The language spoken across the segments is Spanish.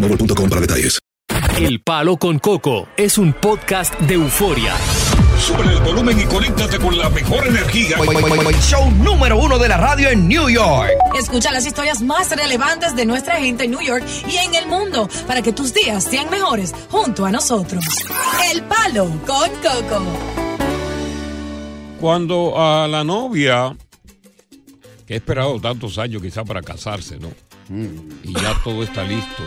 boostmobile.com para detalles. El Palo con Coco es un podcast de euforia. Sube el volumen y conéctate con la mejor energía. Show número uno de la radio en New York. Escucha las historias más relevantes de nuestra gente en New York y en el mundo para que tus días sean mejores junto a nosotros. El Palo con Coco. Cuando a la novia, que ha esperado tantos años quizá para casarse, ¿no? Y ya todo está listo,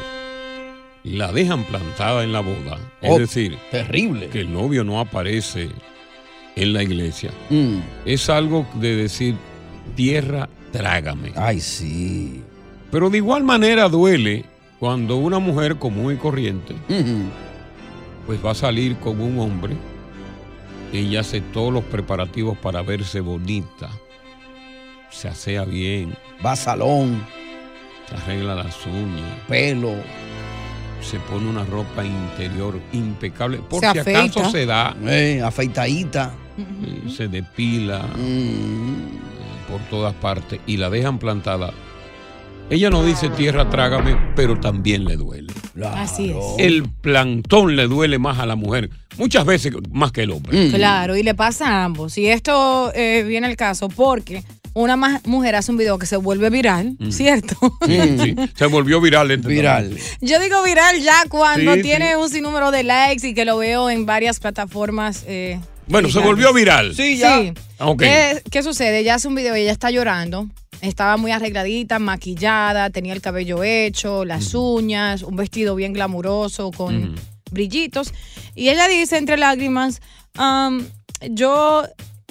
la dejan plantada en la boda. Es Oh, decir, terrible. que el novio no aparece en la iglesia. Mm. Es algo de decir, tierra, trágame. Ay, sí. Pero de igual manera duele cuando una mujer común y corriente, pues va a salir con un hombre, ella hace todos los preparativos para verse bonita, se asea bien, Va a salón, se arregla las uñas, pelo. Se pone una ropa interior impecable, por Se si afeita. acaso se da, Eh, afeitadita. eh, se depila Mm. eh, por todas partes y la dejan plantada. Ella no dice tierra, trágame, pero también le duele. Así es. El plantón le duele más a la mujer, muchas veces más que el hombre. Mm. Claro, y le pasa a ambos. Y esto eh, viene el caso porque una ma- mujer hace un video que se vuelve viral, Mm. ¿cierto? Sí, sí, se volvió viral. este Viral. también. Yo digo viral ya cuando Sí, tiene sí. un sinnúmero de likes y que lo veo en varias plataformas. eh, Bueno, se volvió viral. Sí, ya. Sí. Ah, ok. ¿Qué, qué sucede? Ella hace un video y ella está llorando. Estaba muy arregladita, maquillada, tenía el cabello hecho, las uñas, un vestido bien glamuroso con brillitos. Y ella dice entre lágrimas, "Am, yo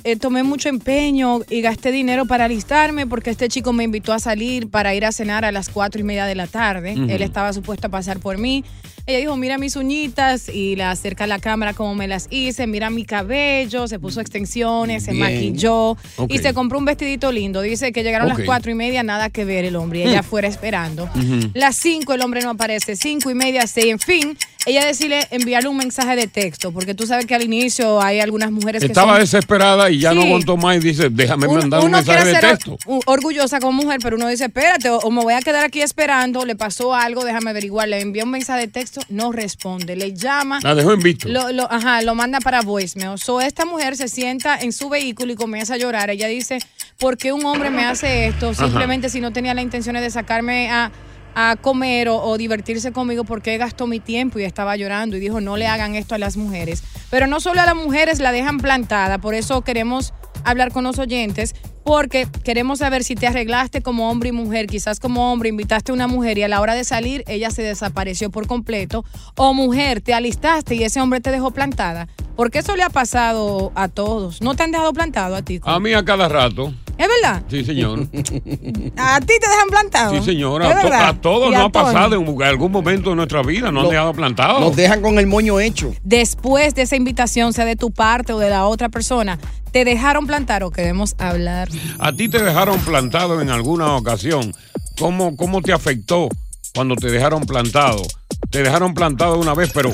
eh, tomé mucho empeño y gasté dinero para alistarme porque este chico me invitó a salir para ir a cenar a las cuatro y media de la tarde. Él estaba supuesto a pasar por mí. Ella dijo, mira mis uñitas y le acerca a la cámara como me las hice, mira mi cabello, se puso extensiones, se maquilló y se compró un vestidito lindo. Dice que llegaron Ok. las cuatro y media, nada que ver el hombre y ella Hmm. fuera esperando. Las cinco el hombre no aparece, cinco y media, seis, en fin. Ella decide enviarle un mensaje de texto, porque tú sabes que al inicio hay algunas mujeres que Estaba son desesperada y ya no aguantó más y dice, déjame uno, mandar un mensaje de texto. or- orgullosa como mujer, pero uno dice, espérate, o, o me voy a quedar aquí esperando, le pasó algo, déjame averiguar. Le envía un mensaje de texto, no responde, le llama. La dejó en visto. Lo, lo- ajá, lo manda para voicemail. So, esta mujer se sienta en su vehículo y comienza a llorar. Ella dice, ¿por qué un hombre me hace esto? Ajá. Simplemente si no tenía la intención de sacarme a, a comer o, divertirse conmigo, ¿por qué gastó mi tiempo? Y estaba llorando y dijo, no le hagan esto a las mujeres. Pero no solo a las mujeres la dejan plantada, por eso queremos hablar con los oyentes. Porque queremos saber si te arreglaste como hombre y mujer, quizás como hombre invitaste a una mujer y a la hora de salir ella se desapareció por completo, o mujer, te alistaste y ese hombre te dejó plantada. Porque eso le ha pasado a todos. ¿No te han dejado plantado a ti? A mí a cada rato. ¿Es verdad? Sí, señor. ¿A ti te dejan plantado? Sí, señora. ¿Es A, to- verdad? a todos ¿Y a nos ha pasado en algún momento de nuestra vida. Nos Lo- han dejado plantados. Nos dejan con el moño hecho. Después de esa invitación, sea de tu parte o de la otra persona, ¿te dejaron plantar o queremos hablar? A ti te dejaron plantado en alguna ocasión. ¿Cómo, cómo te afectó cuando te dejaron plantado? te dejaron plantado una vez, pero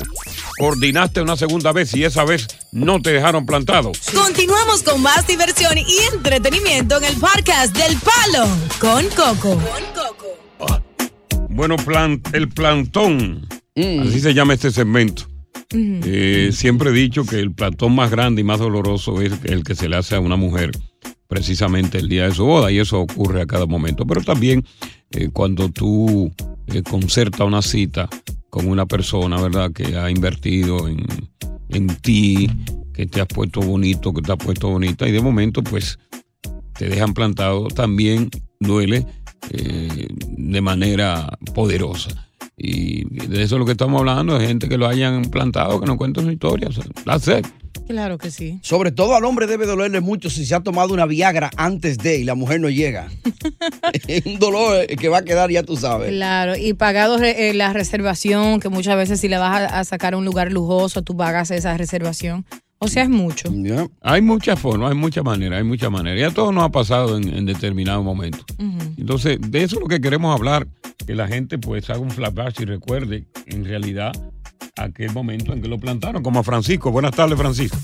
coordinaste una segunda vez y esa vez no te dejaron plantado. Continuamos con más diversión y entretenimiento en el podcast del Palo con Coco. Bueno, plan- el plantón, así se llama este segmento. Eh, siempre he dicho que el plantón más grande y más doloroso es el que se le hace a una mujer precisamente el día de su boda y eso ocurre a cada momento. Pero también eh, cuando tú eh, concertas una cita con una persona, ¿verdad? Que ha invertido en, en ti, que te has puesto bonito, que te has puesto bonita y de momento pues te dejan plantado, también duele eh, de manera poderosa. Y de eso es lo que estamos hablando, de gente que lo hayan plantado, que nos cuentan su historia. O sea. Claro que sí. Sobre todo al hombre debe dolerle mucho si se ha tomado una Viagra antes de y la mujer no llega. es un dolor que va a quedar, ya tú sabes. Claro, y pagado eh, la reservación, que muchas veces si le vas a, a sacar a un lugar lujoso, tú pagas esa reservación. O sea, es mucho. Hay muchas formas, hay muchas maneras, hay muchas maneras. Y a todos nos ha pasado en, en determinado momento. Entonces, de eso es lo que queremos hablar, que la gente pues haga un flashback y recuerde en realidad aquel momento en que lo plantaron, como a Francisco. Buenas tardes, Francisco.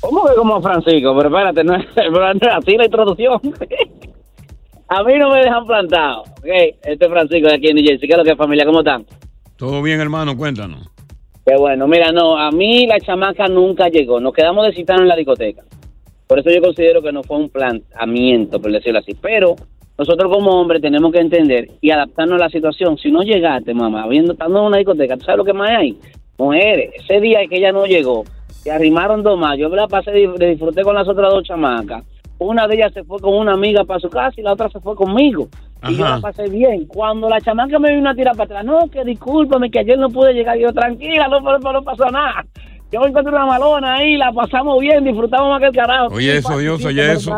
¿Cómo que como Francisco? Pero espérate, no es, así la introducción. a mí no me dejan plantado. Ok, este es Francisco de aquí en New Jersey. ¿Qué es lo que es familia? ¿Cómo están? Todo bien, hermano, cuéntanos. Bueno. Mira, no, a mí la chamaca nunca llegó. Nos quedamos de citar en la discoteca. Por eso yo considero que no fue un planteamiento, por decirlo así. Pero nosotros como hombres tenemos que entender y adaptarnos a la situación. Si no llegaste, mamá, viendo, estando en una discoteca, ¿tú sabes lo que más hay? Mujeres. Ese día que ella no llegó, se arrimaron dos más. Yo la pasé, di- disfruté con las otras dos chamacas. Una de ellas se fue con una amiga para su casa y la otra se fue conmigo. Y yo la pasé bien. Cuando la chamaca me vino a tirar para atrás, no, que discúlpame, que ayer no pude llegar. Y yo, tranquila, no, no, no pasó nada. Yo encontré una malona ahí, la pasamos bien, disfrutamos más que el carajo. Oye, eso, Dios, oye, eso.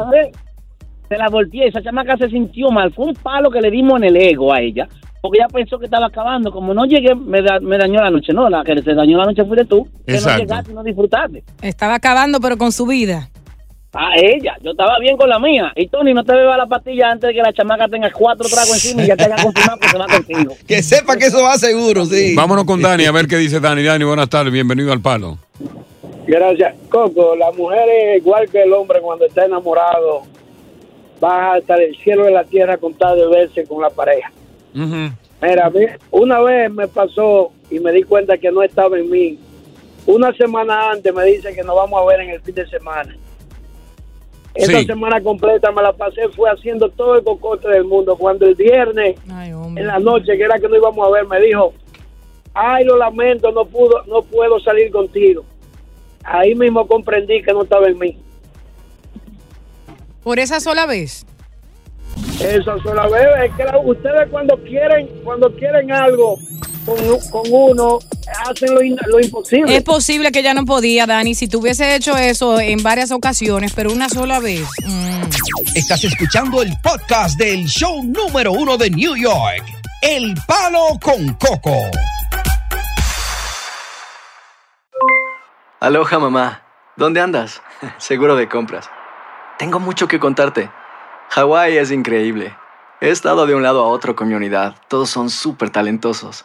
Se la volteé, esa chamaca se sintió mal. Fue un palo que le dimos en el ego a ella, porque ella pensó que estaba acabando. Como no llegué, me, da- me dañó la noche. No, la que se dañó la noche fuiste tú, que no Exacto. llegaste y no disfrutaste. Estaba acabando, pero con su vida. A ella, yo estaba bien con la mía. Y Tony, no te beba la pastilla antes de que la chamaca tenga cuatro tragos encima y ya te haya confirmado que se va contigo. Que sepa que eso va seguro, sí. Vámonos con Dani a ver qué dice Dani. Dani, buenas tardes, bienvenido al palo. Gracias. Coco, la mujer es igual que el hombre cuando está enamorado. Va hasta el cielo de la tierra con tal de verse con la pareja. Mira, a mí, una vez me pasó y me di cuenta que no estaba en mí. Una semana antes me dice que nos vamos a ver en el fin de semana. Esa Sí. semana completa me la pasé, fue haciendo todo el cocote del mundo. Cuando el viernes, en la noche, que era que no íbamos a ver, me dijo, ay, lo lamento, no pudo, no puedo salir contigo. Ahí mismo comprendí que no estaba en mí. Por esa sola vez. Eso sola vez, es que la- ustedes cuando quieren, cuando quieren algo con, con uno, hacen lo, in- lo imposible. Es posible que ya no podía, Dani, si tú hubiese hecho eso en varias ocasiones, pero una sola vez. mm. Estás escuchando el podcast del show número uno de New York, El Palo con Coco. Aloha mamá, ¿dónde andas? Seguro de compras. Tengo mucho que contarte. Hawái es increíble. He estado de un lado a otro con mi unidad. Todos son súper talentosos.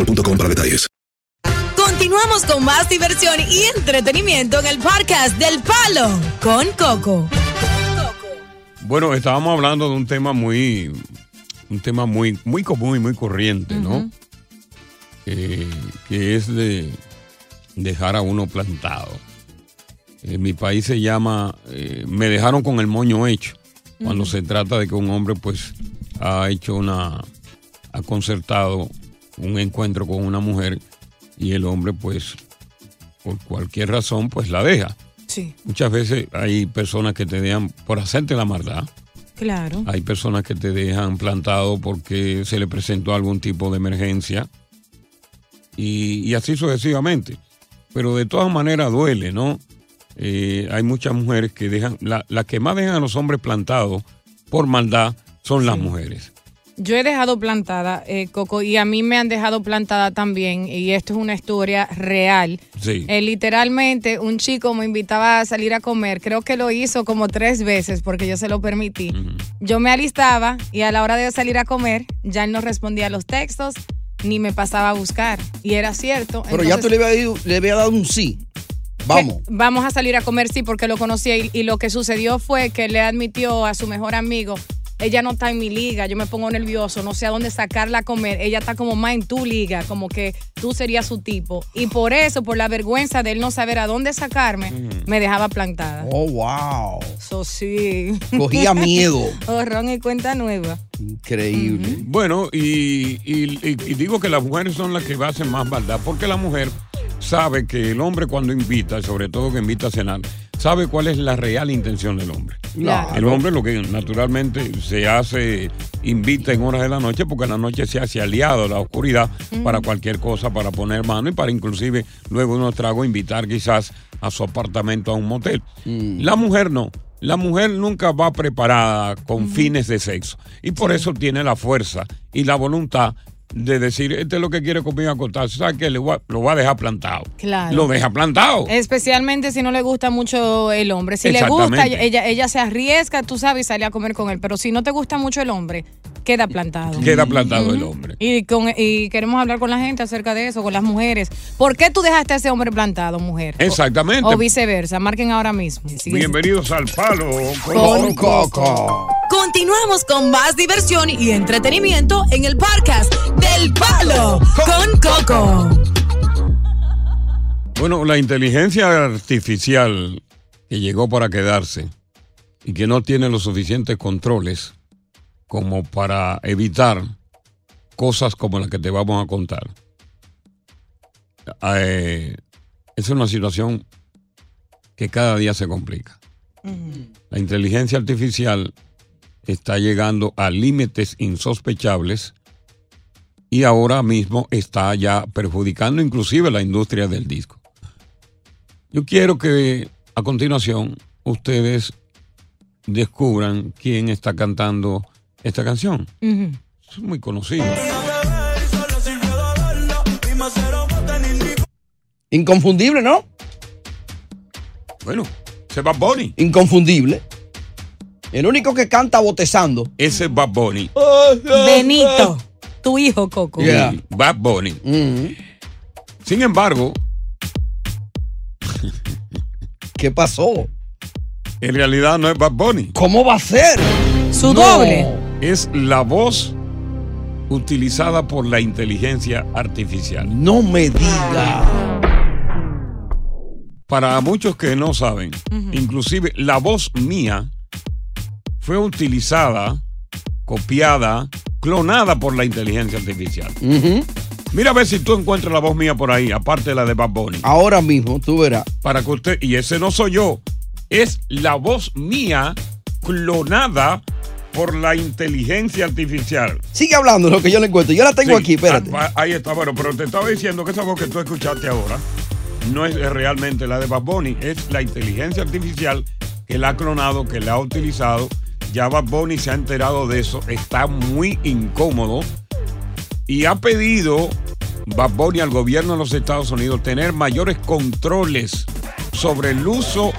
boostmobile.com para detalles. Continuamos con más diversión y entretenimiento en el podcast del Palo con Coco. Bueno, estábamos hablando de un tema muy, un tema muy, muy común y muy corriente, ¿no? Eh, que es de dejar a uno plantado. En mi país se llama eh, me dejaron con el moño hecho. Cuando se trata de que un hombre pues ha hecho una, ha concertado un encuentro con una mujer y el hombre pues por cualquier razón pues la deja. Sí. Muchas veces hay personas que te dejan por hacerte la maldad. Claro. Hay personas que te dejan plantado porque se le presentó algún tipo de emergencia y, y así sucesivamente. Pero de todas maneras duele, ¿no? Eh, hay muchas mujeres que dejan, la- las que más dejan a los hombres plantados por maldad son las mujeres. Yo he dejado plantada, eh, Coco, y a mí me han dejado plantada también, y esto es una historia real. Sí. Eh, literalmente, un chico me invitaba a salir a comer, creo que lo hizo como tres veces porque yo se lo permití. Yo me alistaba y a la hora de salir a comer, ya él no respondía a los textos ni me pasaba a buscar. Y era cierto. Pero ya tú le habías, ido- le habías dado un sí. Vamos. Vamos a salir a comer, sí, porque lo conocía. Y, y lo que sucedió fue que le admitió a su mejor amigo, ella no está en mi liga, yo me pongo nervioso, no sé a dónde sacarla a comer. Ella está como más en tu liga, como que tú serías su tipo. Y por eso, por la vergüenza de él no saber a dónde sacarme, me dejaba plantada. Oh, wow. Eso sí. Cogía miedo. Horrón y cuenta nueva. Increíble. Bueno, y, y- y- y digo que las mujeres son las que hacen más maldad, porque la mujer sabe que el hombre cuando invita, sobre todo que invita a cenar, sabe cuál es la real intención del hombre. Claro. El hombre lo que naturalmente se hace, invita en horas de la noche, porque en la noche se hace aliado a la oscuridad para cualquier cosa, para poner mano y para inclusive luego unos tragos invitar quizás a su apartamento a un motel. La mujer no. La mujer nunca va preparada con fines de sexo y por eso tiene la fuerza y la voluntad de decir, este es lo que quiere conmigo acostarse, ¿sabes a- lo va a dejar plantado. Claro. Lo deja plantado. Especialmente si no le gusta mucho el hombre. Si le gusta, ella, ella se arriesga, tú sabes, y sale a comer con él. Pero si no te gusta mucho el hombre, queda plantado. Queda plantado el hombre. Y, con, y queremos hablar con la gente acerca de eso, con las mujeres. ¿Por qué tú dejaste a ese hombre plantado, mujer? Exactamente. O, viceversa. Marquen ahora mismo. Bienvenidos al Palo Con Coco. Continuamos con más diversión y entretenimiento en el podcast del Palo con Coco. Bueno, la inteligencia artificial que llegó para quedarse y que no tiene los suficientes controles como para evitar cosas como las que te vamos a contar. Eh, es una situación que cada día se complica. La inteligencia artificial está llegando a límites insospechables y ahora mismo está ya perjudicando inclusive la industria del disco. Yo quiero que a continuación ustedes descubran quién está cantando esta canción. Es muy conocido. Inconfundible, ¿no? Bueno, se Bad Bunny. Inconfundible. El único que canta botezando. Ese es Bad Bunny. Benito, tu hijo, Coco. Yeah. Bad Bunny. Sin embargo, ¿Qué pasó? en realidad no es Bad Bunny. ¿Cómo va a ser? Su No. doble. Es la voz utilizada por la inteligencia artificial. No me diga. Para muchos que no saben, inclusive la voz mía fue utilizada, copiada, clonada por la inteligencia artificial. Mira a ver si tú encuentras la voz mía por ahí, aparte de la de Bad Bunny. Ahora mismo, tú verás. Para que usted, y ese no soy yo, es la voz mía clonada por la inteligencia artificial. Sigue hablando lo que yo le encuentro. Yo la tengo Sí, aquí, espérate. ah, Ahí está, bueno, pero te estaba diciendo que esa voz que tú escuchaste ahora no es realmente la de Bad Bunny, es la inteligencia artificial que la ha clonado, que la ha utilizado. Ya Bad Bunny se ha enterado de eso, está muy incómodo y ha pedido Bad Bunny al gobierno de los Estados Unidos tener mayores controles sobre el uso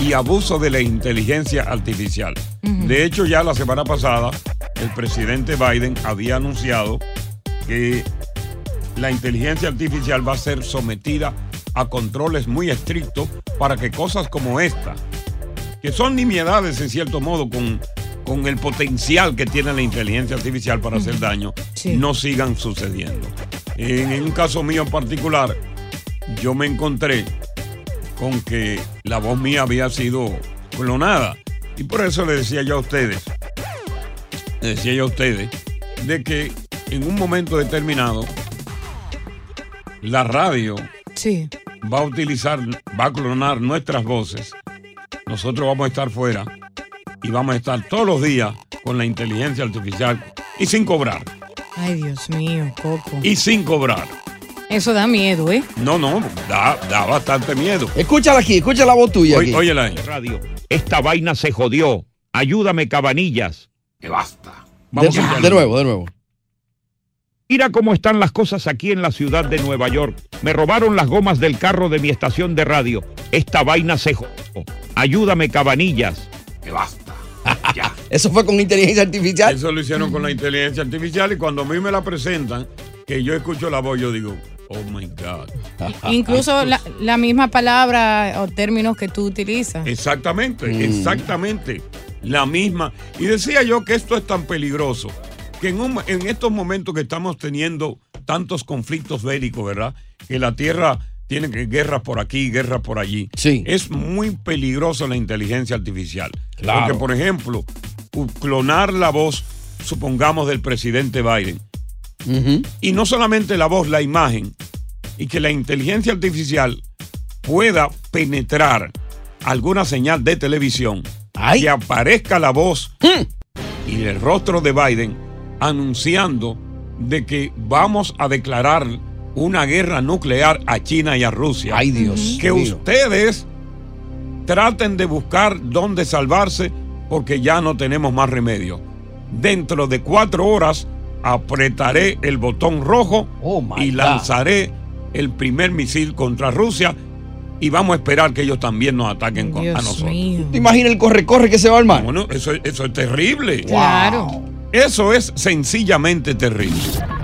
y abuso de la inteligencia artificial. De hecho, ya la semana pasada, el presidente Biden había anunciado que la inteligencia artificial va a ser sometida a controles muy estrictos para que cosas como esta, que son nimiedades en cierto modo con, con el potencial que tiene la inteligencia artificial para hacer daño, no sigan sucediendo. En, en un caso mío en particular, yo me encontré con que la voz mía había sido clonada. Y por eso le decía yo a ustedes, le decía yo a ustedes, de que en un momento determinado, la radio Sí. va a utilizar, va a clonar nuestras voces. Nosotros vamos a estar fuera y vamos a estar todos los días con la inteligencia artificial y sin cobrar. Ay, Dios mío, Coco. Y sin cobrar. Eso da miedo, ¿eh? No, no, da, da bastante miedo. Escúchala aquí, escucha la voz tuya. Oye- aquí. óyela ahí. Radio. Esta vaina se jodió. Ayúdame, Cabanillas. Que basta. de, de nuevo, de nuevo. Mira cómo están las cosas aquí en la ciudad de Nueva York. Me robaron las gomas del carro de mi estación de radio. Esta vaina se jodió. Ayúdame, Cabanillas. Que basta. Eso fue con inteligencia artificial. Eso lo hicieron con la inteligencia artificial y cuando a mí me la presentan, que yo escucho la voz, yo digo, oh my God. Incluso la, la misma palabra o términos que tú utilizas. Exactamente, Mm. exactamente. La misma. Y decía yo que esto es tan peligroso, que en, un- en estos momentos que estamos teniendo tantos conflictos bélicos, ¿verdad? Que la Tierra tiene guerras por aquí, guerras por allí. Sí. Es muy peligroso la inteligencia artificial. Claro. Porque, por ejemplo, clonar la voz, supongamos, del presidente Biden. Y no solamente la voz, la imagen. Y que la inteligencia artificial pueda penetrar alguna señal de televisión. Que aparezca la voz y el rostro de Biden anunciando de que vamos a declarar una guerra nuclear a China y a Rusia. Ay, Dios Que mío. ustedes traten de buscar dónde salvarse porque ya no tenemos más remedio. Dentro de cuatro horas apretaré el botón rojo y God. lanzaré el primer misil contra Rusia y vamos a esperar que ellos también nos ataquen con- a nosotros. ¿Te imaginas el corre-corre que se va a armar? Bueno, eso, eso es terrible. Claro. Eso es sencillamente terrible.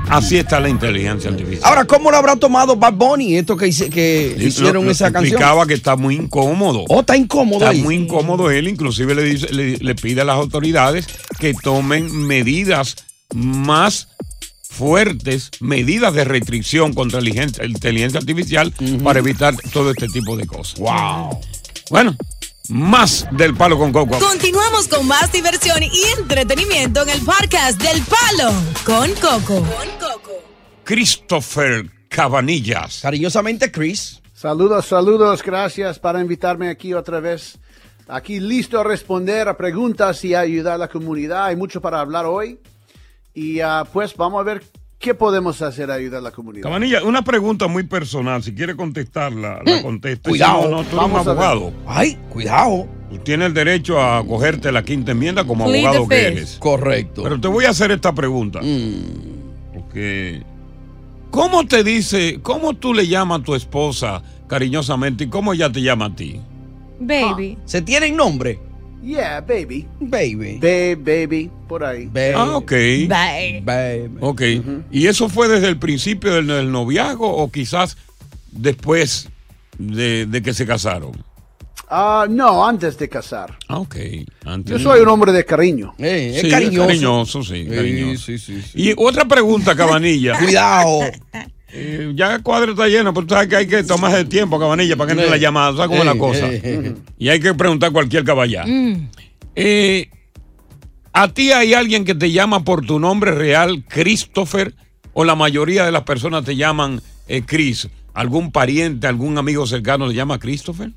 Así está la inteligencia artificial. Ahora, ¿cómo lo habrá tomado Bad Bunny esto que, hice- que hicieron Lo- esa canción? Explicaba que está muy incómodo. Oh, está incómodo Está ahí. muy incómodo él, inclusive le, dice- le, le pide a las autoridades que tomen medidas más fuertes, medidas de restricción contra la inteligencia, inteligencia artificial para evitar todo este tipo de cosas. Wow. Bueno, más del palo con coco. Continuamos con más diversión y entretenimiento en el podcast del Palo con Coco. Christopher Cabanillas. Cariñosamente, Chris. Saludos, saludos, gracias para invitarme aquí otra vez. Aquí listo a responder a preguntas y a ayudar a la comunidad. Hay mucho para hablar hoy. Y ah, pues vamos a ver qué podemos hacer a ayudar a la comunidad. Cabanilla, una pregunta muy personal. Si quiere contestarla, la contesta. Mm. Cuidado, Si no, no, tú eres un abogado. Ay, cuidado. Tú tienes el derecho a cogerte la quinta enmienda como Plead abogado the que eres. Correcto. Pero te voy a hacer esta pregunta. Porque, ¿cómo te dice, cómo tú le llamas a tu esposa cariñosamente y cómo ella te llama a ti? Baby. ¿Se tienen nombre? Yeah, baby. Baby. Babe, baby, por ahí. Ah, ok. Baby. Ok. ¿Y eso fue desde el principio del, del noviazgo o quizás después de, de que se casaron? Ah, no, antes de casar. Ah, ok. Antes. Yo soy un hombre de cariño. Eh, Sí, cariñoso, sí, cariñoso. sí, sí, sí. Y otra pregunta, Cabanilla. Cuidado. Eh, ya el cuadro está lleno, pero tú sabes que hay que tomarse el tiempo, Cabanilla, para que entre la llamada. ¿Sabes cómo es la cosa? Y hay que preguntar cualquier caballá. Eh, ¿A ti hay alguien que te llama por tu nombre real, Christopher? ¿O la mayoría de las personas te llaman eh, Chris? ¿Algún pariente, algún amigo cercano le llama Christopher?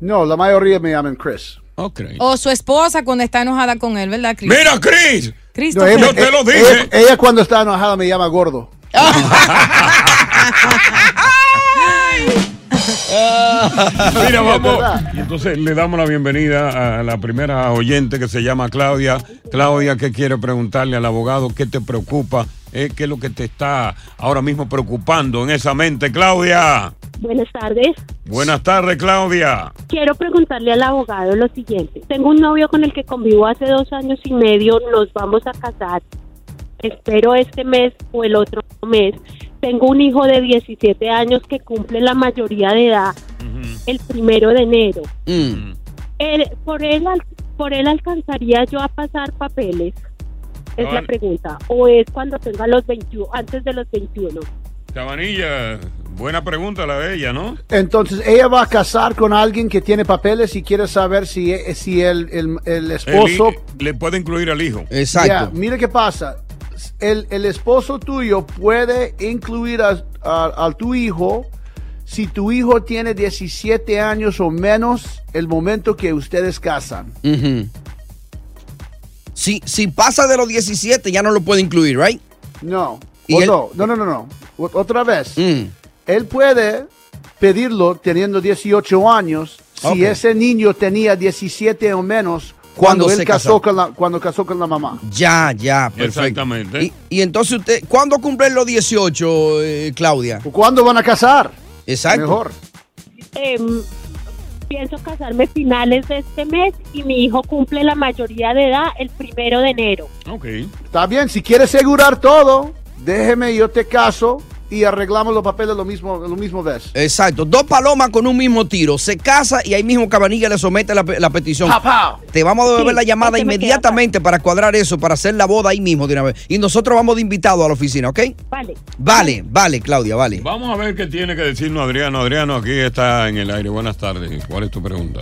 No, la mayoría me llaman Chris. Ok. O su esposa cuando está enojada con él, ¿verdad, Chris? Mira, Chris. No, ella- Yo te lo dije. Ella, ella cuando está enojada me llama gordo. Mira, vamos. Y entonces le damos la bienvenida a la primera oyente que se llama Claudia. Claudia, ¿qué quiere preguntarle al abogado? ¿Qué te preocupa? Eh, ¿Qué es lo que te está ahora mismo preocupando en esa mente, Claudia? Buenas tardes. Buenas tardes, Claudia. Quiero preguntarle al abogado lo siguiente. Tengo un novio con el que convivo hace dos años y medio. Nos vamos a casar. Espero este mes o el otro mes. Tengo un hijo de 17 años que cumple la mayoría de edad el primero de enero. Mm. Él- por, él, ¿Por él alcanzaría yo a pasar papeles? Es la pregunta. ¿O es cuando tenga los 21, antes de los 21? Cabanilla, buena pregunta la de ella, ¿no? Entonces, ella va a casar con alguien que tiene papeles y quiere saber si, si el, el- el esposo... El le puede incluir al hijo. Ya, mire qué pasa. El, el esposo tuyo puede incluir a, a- a tu hijo si tu hijo tiene 17 años o menos el momento que ustedes casan. Si, si pasa de los 17, ya no lo puede incluir, ¿right? No. ¿Y O él- no, no, no, no, Otra vez. Mm. Él puede pedirlo teniendo 18 años si ese niño tenía 17 o menos Cuando cuando, él se casó casó. con la, cuando casó con la mamá. Ya, ya, perfecto. Exactamente. Y, y entonces usted, ¿cuándo cumplen los 18, eh, Claudia? ¿Cuándo van a casar? Exacto. Mejor. Em, pienso casarme finales de este mes y mi hijo cumple la mayoría de edad el primero de enero. Ok. Está bien, si quieres asegurar todo, déjeme, yo te caso y arreglamos los papeles lo mismo, lo mismo vez. Exacto, dos palomas con un mismo tiro. Se casa y ahí mismo Cabanilla le somete la, pe- la petición. Pa, pa. Te vamos a devolver Sí, la llamada inmediatamente para cuadrar eso, para hacer la boda ahí mismo de una vez. Y nosotros vamos de invitado a la oficina, ¿ok? Vale. Vale, vale, Claudia, vale. Vamos a ver qué tiene que decirnos Adriano. Adriano, aquí está en el aire. Buenas tardes. ¿Cuál es tu pregunta?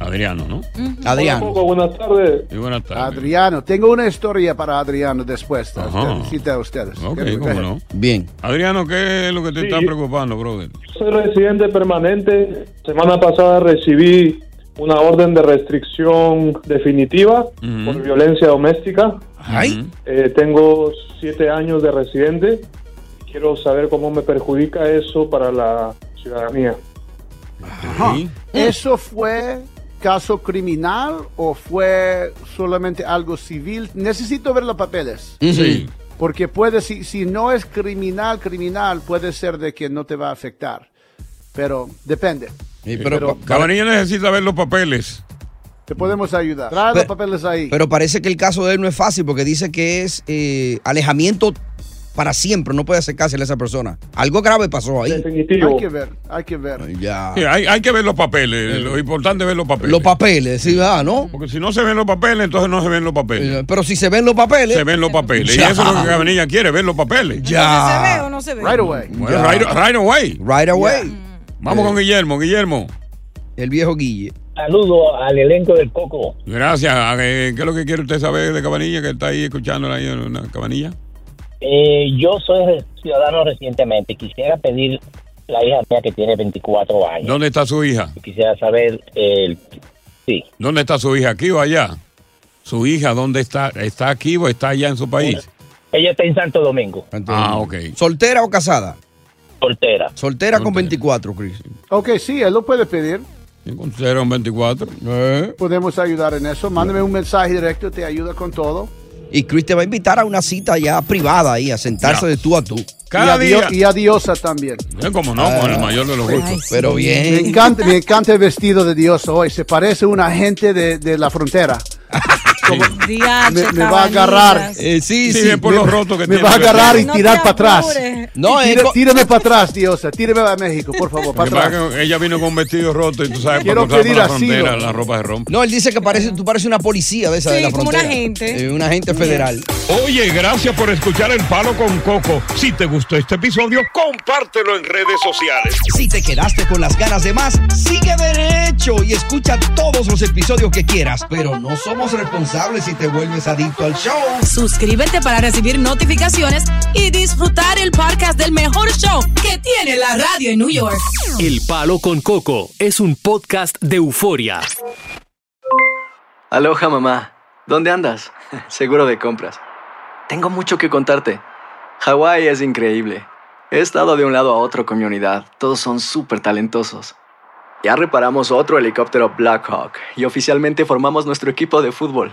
Adriano, ¿no? Adriano. buenas tardes. Y buenas tardes. Adriano, tengo una historia para Adriano después. cita a ustedes. Ok, cómo no. Bien. Adriano, ¿qué es lo que te Sí, está preocupando, brother? Soy residente permanente. Semana pasada recibí una orden de restricción definitiva por violencia doméstica. Ay. Eh, tengo siete años de residente. Quiero saber cómo me perjudica eso para la ciudadanía. Ajá. ¿Eso fue caso criminal o fue solamente algo civil? Necesito ver los papeles. Sí. Porque puede, si, si no es criminal, criminal, puede ser de que no te va a afectar. Pero depende. Sí, pero, Cabanilla necesita ver los papeles. Te podemos ayudar. Trae los Pero- papeles ahí. pero parece que el caso de él no es fácil porque dice que es eh, alejamiento para siempre. No puede acercarse a esa persona. Algo grave pasó ahí. hay que ver, hay que ver. Ya. Sí, hay, hay que ver los papeles. Lo importante es ver los papeles. Los papeles, sí, ah, ¿no? Porque si no se ven los papeles, entonces no se ven los papeles. Eh, Pero si se ven los papeles. Se ven los papeles. Y eso es lo que Cabanilla quiere, ver los papeles. Ya. ¿Se ve o no se ve? Right away. Bueno, right, right away. Right away. Vamos con Guillermo. Guillermo. El viejo Guille. Saludo al elenco del Coco. Gracias. Eh, ¿Qué es lo que quiere usted saber de Cabanilla? Que está ahí escuchándola ahí en una cabanilla. Eh, yo soy ciudadano recientemente. Quisiera pedir la hija mía que tiene 24 años. ¿Dónde está su hija? Quisiera saber el... Sí. ¿Dónde está su hija? ¿Aquí o allá? ¿Su hija dónde está? ¿Está aquí o está allá en su país? Ella está en Santo Domingo. Ah, ok. ¿Soltera o casada? Soltera. Soltera con 24, Chris. Ok, sí, él lo puede pedir. Con 024. Podemos ayudar en eso. Mándame un mensaje directo, te ayuda con todo. Y Chris te va a invitar a una cita ya privada ahí, a sentarse Ya. de tú a tú. Cada y, a día. Y a Diosa también. Eh, como no, con el mayor de los gustos. Pero Me bien. encanta, me encanta el vestido de Diosa hoy. Se parece a un agente de, de la frontera. me, me va a agarrar. Eh, sí, Sí, sí. es por me- los rotos que Me tiene va a agarrar y tirar para atrás. No, tírame para atrás, Diosa. Tírame a México, por favor, para atrás. ella vino con un vestido roto y tú sabes, Quiero para pedir la asilo. frontera la ropa se rompe. No, él dice que parece, tú pareces una policía de esa de la como un frontera. agente. Eh, un agente federal. Oye, gracias por escuchar El Palo con Coco. Si te gustó este episodio, compártelo en redes sociales. Si te quedaste con las ganas de más, sigue derecho y escucha todos los episodios que quieras. Pero no somos responsables responsable si te vuelves adicto al show. Suscríbete para recibir notificaciones y disfrutar el podcast del mejor show que tiene la radio en New York. El Palo con Coco es un podcast de euforia. Aloha mamá, ¿dónde andas? Seguro de compras. Tengo mucho que contarte. Hawái es increíble. He estado de un lado a otro con mi unidad. Todos son súper talentosos. Ya reparamos otro helicóptero Blackhawk y oficialmente formamos nuestro equipo de fútbol.